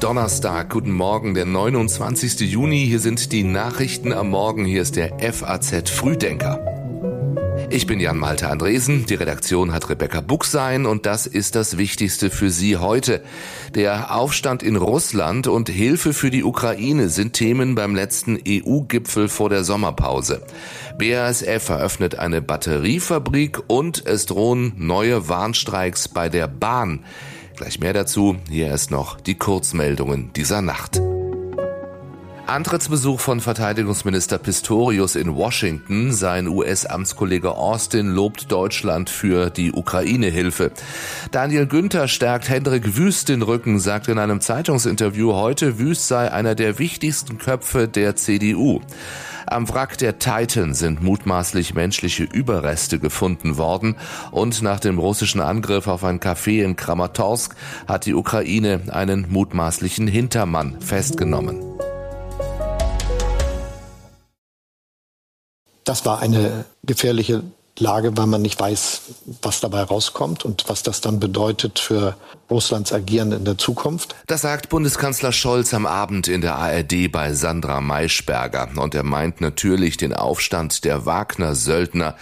Donnerstag, guten Morgen, der 29. Juni. Hier sind die Nachrichten am Morgen. Hier ist der FAZ Frühdenker. Ich bin Jan Malte Andresen, die Redaktion hat Rebecca Buchsein und das ist das Wichtigste für Sie heute. Der Aufstand in Russland und Hilfe für die Ukraine sind Themen beim letzten EU-Gipfel vor der Sommerpause. BASF eröffnet eine Batteriefabrik und es drohen neue Warnstreiks bei der Bahn. Gleich mehr dazu, hier erst noch die Kurzmeldungen dieser Nacht. Antrittsbesuch von Verteidigungsminister Pistorius in Washington. Sein US-Amtskollege Austin lobt Deutschland für die Ukraine-Hilfe. Daniel Günther stärkt Hendrik Wüst den Rücken, sagt in einem Zeitungsinterview heute, Wüst sei einer der wichtigsten Köpfe der CDU. Am Wrack der Titan sind mutmaßlich menschliche Überreste gefunden worden und nach dem russischen Angriff auf ein Café in Kramatorsk hat die Ukraine einen mutmaßlichen Hintermann festgenommen. Das war eine gefährliche Lage, weil man nicht weiß, was dabei rauskommt und was das dann bedeutet für Russlands Agieren in der Zukunft. Das sagt Bundeskanzler Scholz am Abend in der ARD bei Sandra Maischberger. Und er meint natürlich den Aufstand der Wagner-Söldner.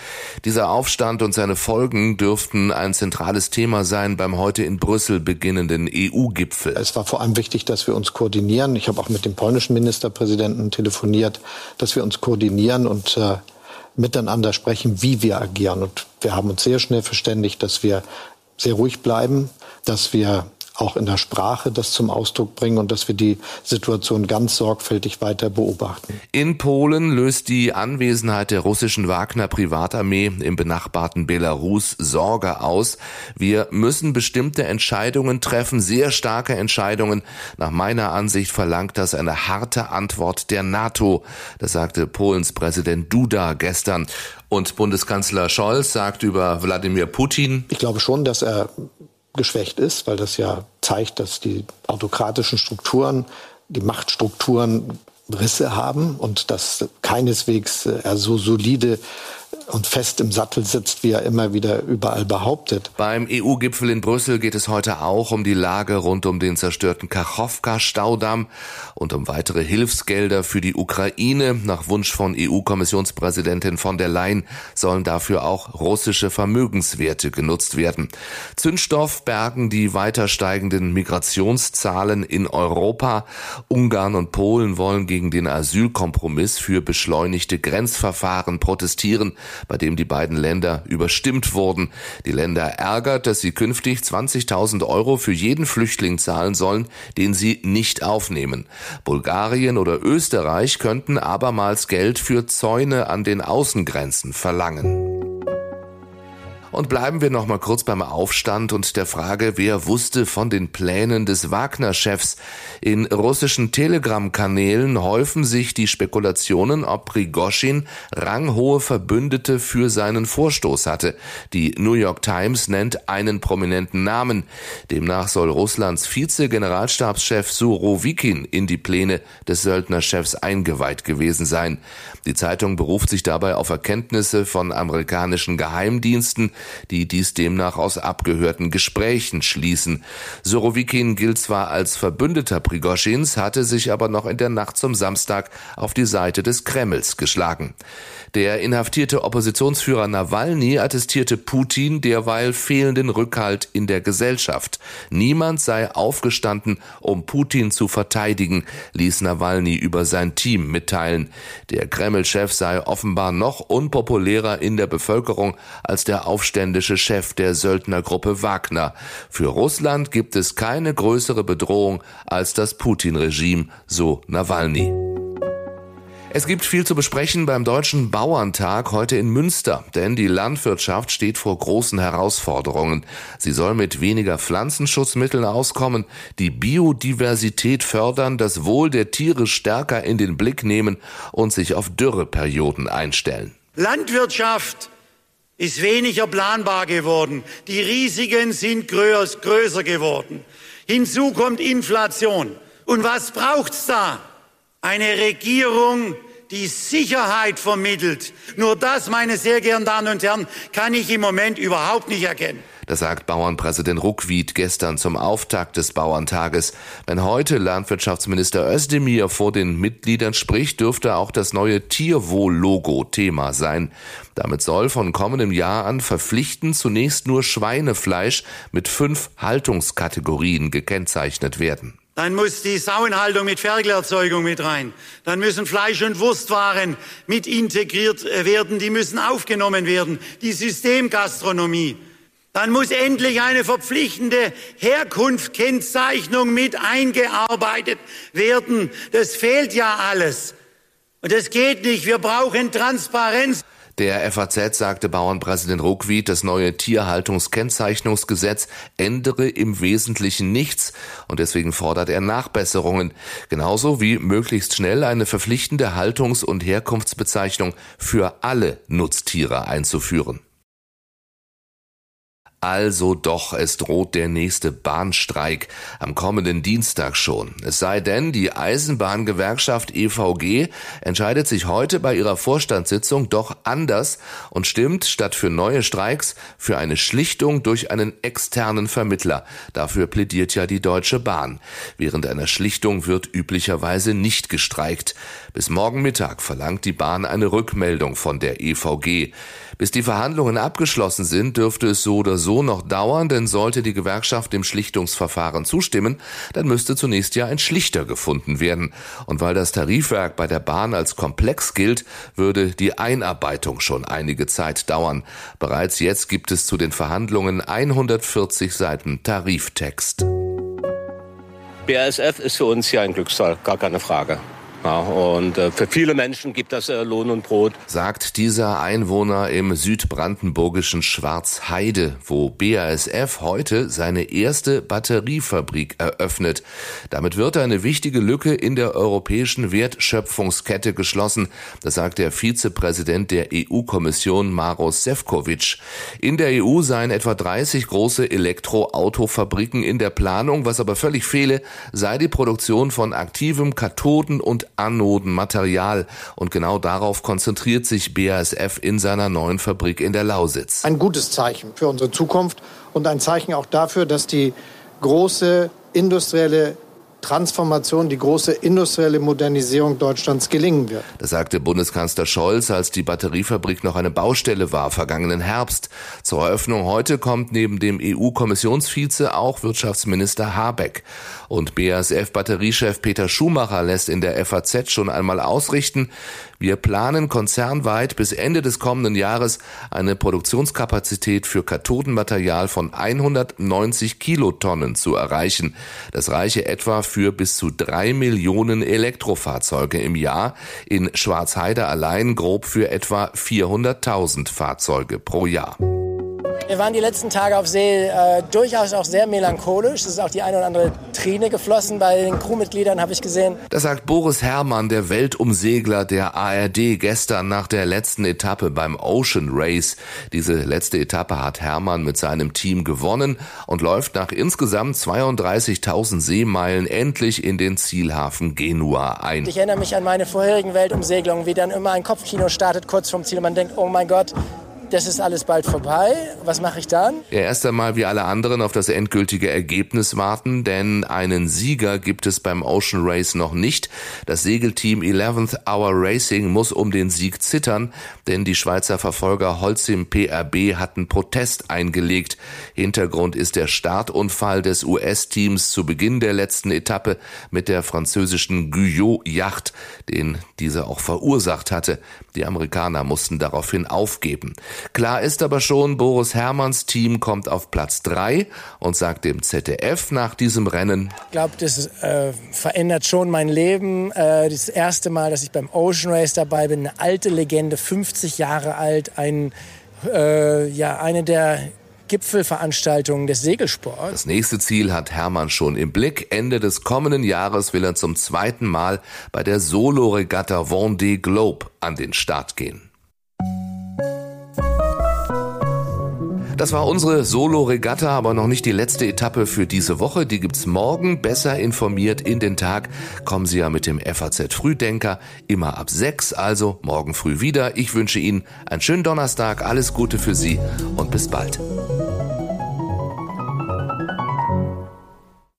Dieser Aufstand und seine Folgen dürften ein zentrales Thema sein beim heute in Brüssel beginnenden EU-Gipfel. Es war vor allem wichtig, dass wir uns koordinieren. Ich habe auch mit dem polnischen Ministerpräsidenten telefoniert, dass wir uns koordinieren und äh, miteinander sprechen, wie wir agieren. Und wir haben uns sehr schnell verständigt, dass wir sehr ruhig bleiben, dass wir auch in der Sprache das zum Ausdruck bringen und dass wir die Situation ganz sorgfältig weiter beobachten. In Polen löst die Anwesenheit der russischen Wagner Privatarmee im benachbarten Belarus Sorge aus. Wir müssen bestimmte Entscheidungen treffen, sehr starke Entscheidungen. Nach meiner Ansicht verlangt das eine harte Antwort der NATO. Das sagte Polens Präsident Duda gestern. Und Bundeskanzler Scholz sagt über Wladimir Putin. Ich glaube schon, dass er geschwächt ist, weil das ja zeigt, dass die autokratischen Strukturen, die Machtstrukturen Risse haben und dass keineswegs er so solide und fest im Sattel sitzt, wie er immer wieder überall behauptet. Beim EU-Gipfel in Brüssel geht es heute auch um die Lage rund um den zerstörten Kachowka-Staudamm und um weitere Hilfsgelder für die Ukraine. Nach Wunsch von EU-Kommissionspräsidentin von der Leyen sollen dafür auch russische Vermögenswerte genutzt werden. Zündstoff bergen die weiter steigenden Migrationszahlen in Europa. Ungarn und Polen wollen gegen den Asylkompromiss für beschleunigte Grenzverfahren protestieren bei dem die beiden Länder überstimmt wurden. Die Länder ärgert, dass sie künftig 20.000 Euro für jeden Flüchtling zahlen sollen, den sie nicht aufnehmen. Bulgarien oder Österreich könnten abermals Geld für Zäune an den Außengrenzen verlangen. Und bleiben wir noch mal kurz beim Aufstand und der Frage, wer wusste von den Plänen des Wagner-Chefs. In russischen Telegram-Kanälen häufen sich die Spekulationen, ob Prigoschin ranghohe Verbündete für seinen Vorstoß hatte. Die New York Times nennt einen prominenten Namen. Demnach soll Russlands Vize-Generalstabschef Surovikin in die Pläne des Söldnerchefs eingeweiht gewesen sein. Die Zeitung beruft sich dabei auf Erkenntnisse von amerikanischen Geheimdiensten, die dies demnach aus abgehörten Gesprächen schließen. Sorowikin gilt zwar als Verbündeter Prigoschins, hatte sich aber noch in der Nacht zum Samstag auf die Seite des Kremls geschlagen. Der inhaftierte Oppositionsführer Nawalny attestierte Putin derweil fehlenden Rückhalt in der Gesellschaft. Niemand sei aufgestanden, um Putin zu verteidigen, ließ Nawalny über sein Team mitteilen. Der Kreml-Chef sei offenbar noch unpopulärer in der Bevölkerung als der aufständische Chef der Söldnergruppe Wagner. Für Russland gibt es keine größere Bedrohung als das Putin-Regime, so Nawalny. Es gibt viel zu besprechen beim Deutschen Bauerntag heute in Münster, denn die Landwirtschaft steht vor großen Herausforderungen. Sie soll mit weniger Pflanzenschutzmitteln auskommen, die Biodiversität fördern, das Wohl der Tiere stärker in den Blick nehmen und sich auf Dürreperioden einstellen. Landwirtschaft ist weniger planbar geworden. Die Risiken sind größer geworden. Hinzu kommt Inflation. Und was braucht's da? Eine Regierung, die Sicherheit vermittelt. Nur das, meine sehr geehrten Damen und Herren, kann ich im Moment überhaupt nicht erkennen. Das sagt Bauernpräsident Ruckwied gestern zum Auftakt des Bauerntages. Wenn heute Landwirtschaftsminister Özdemir vor den Mitgliedern spricht, dürfte auch das neue Tierwohl-Logo Thema sein. Damit soll von kommendem Jahr an verpflichtend zunächst nur Schweinefleisch mit fünf Haltungskategorien gekennzeichnet werden. Dann muss die Sauenhaltung mit Ferkelerzeugung mit rein. Dann müssen Fleisch- und Wurstwaren mit integriert äh, werden. Die müssen aufgenommen werden. Die Systemgastronomie. Dann muss endlich eine verpflichtende Herkunftskennzeichnung mit eingearbeitet werden. Das fehlt ja alles. Und das geht nicht. Wir brauchen Transparenz. Der FAZ sagte Bauernpräsident Ruckwied, das neue Tierhaltungskennzeichnungsgesetz ändere im Wesentlichen nichts und deswegen fordert er Nachbesserungen, genauso wie möglichst schnell eine verpflichtende Haltungs- und Herkunftsbezeichnung für alle Nutztiere einzuführen. Also doch, es droht der nächste Bahnstreik am kommenden Dienstag schon. Es sei denn, die Eisenbahngewerkschaft EVG entscheidet sich heute bei ihrer Vorstandssitzung doch anders und stimmt statt für neue Streiks für eine Schlichtung durch einen externen Vermittler. Dafür plädiert ja die Deutsche Bahn. Während einer Schlichtung wird üblicherweise nicht gestreikt. Bis morgen Mittag verlangt die Bahn eine Rückmeldung von der EVG. Bis die Verhandlungen abgeschlossen sind, dürfte es so oder so noch dauern, denn sollte die Gewerkschaft dem Schlichtungsverfahren zustimmen, dann müsste zunächst ja ein Schlichter gefunden werden. Und weil das Tarifwerk bei der Bahn als komplex gilt, würde die Einarbeitung schon einige Zeit dauern. Bereits jetzt gibt es zu den Verhandlungen 140 Seiten Tariftext. BASF ist für uns ja ein Glückszahl, gar keine Frage. Ja, und äh, für viele Menschen gibt das äh, Lohn und Brot. Sagt dieser Einwohner im südbrandenburgischen Schwarzheide, wo BASF heute seine erste Batteriefabrik eröffnet. Damit wird eine wichtige Lücke in der europäischen Wertschöpfungskette geschlossen. Das sagt der Vizepräsident der EU-Kommission Maros Sefcovic. In der EU seien etwa 30 große Elektroautofabriken in der Planung. Was aber völlig fehle, sei die Produktion von aktivem Kathoden- und Anodenmaterial. Und genau darauf konzentriert sich BASF in seiner neuen Fabrik in der Lausitz. Ein gutes Zeichen für unsere Zukunft und ein Zeichen auch dafür, dass die große industrielle Transformation, die große industrielle Modernisierung Deutschlands gelingen wird. Das sagte Bundeskanzler Scholz, als die Batteriefabrik noch eine Baustelle war, vergangenen Herbst. Zur Eröffnung heute kommt neben dem EU-Kommissionsvize auch Wirtschaftsminister Habeck. Und BASF-Batteriechef Peter Schumacher lässt in der FAZ schon einmal ausrichten, wir planen konzernweit bis Ende des kommenden Jahres eine Produktionskapazität für Kathodenmaterial von 190 Kilotonnen zu erreichen. Das reiche etwa für bis zu drei Millionen Elektrofahrzeuge im Jahr, in Schwarzheide allein grob für etwa 400.000 Fahrzeuge pro Jahr. Wir waren die letzten Tage auf See äh, durchaus auch sehr melancholisch. Es ist auch die eine oder andere Träne geflossen bei den Crewmitgliedern, habe ich gesehen. Das sagt Boris Herrmann, der Weltumsegler der ARD, gestern nach der letzten Etappe beim Ocean Race. Diese letzte Etappe hat Herrmann mit seinem Team gewonnen und läuft nach insgesamt 32.000 Seemeilen endlich in den Zielhafen Genua ein. Ich erinnere mich an meine vorherigen Weltumsegelungen, wie dann immer ein Kopfkino startet kurz vorm Ziel und man denkt, oh mein Gott, das ist alles bald vorbei. Was mache ich dann? Ja, erst einmal wie alle anderen auf das endgültige Ergebnis warten, denn einen Sieger gibt es beim Ocean Race noch nicht. Das Segelteam 11th Hour Racing muss um den Sieg zittern, denn die Schweizer Verfolger Holcim PRB hatten Protest eingelegt. Hintergrund ist der Startunfall des US-Teams zu Beginn der letzten Etappe mit der französischen Guyot-Yacht, den diese auch verursacht hatte. Die Amerikaner mussten daraufhin aufgeben. Klar ist aber schon, Boris Herrmanns Team kommt auf Platz drei und sagt dem ZDF nach diesem Rennen. Ich glaube, das äh, verändert schon mein Leben. Äh, das erste Mal, dass ich beim Ocean Race dabei bin. Eine alte Legende, 50 Jahre alt. Ein, äh, ja, eine der Gipfelveranstaltungen des Segelsports. Das nächste Ziel hat Hermann schon im Blick. Ende des kommenden Jahres will er zum zweiten Mal bei der Solo-Regatta Vendée Globe an den Start gehen. Das war unsere Solo-Regatta, aber noch nicht die letzte Etappe für diese Woche. Die gibt's morgen. Besser informiert in den Tag kommen Sie ja mit dem FAZ Frühdenker immer ab sechs. Also morgen früh wieder. Ich wünsche Ihnen einen schönen Donnerstag, alles Gute für Sie und bis bald.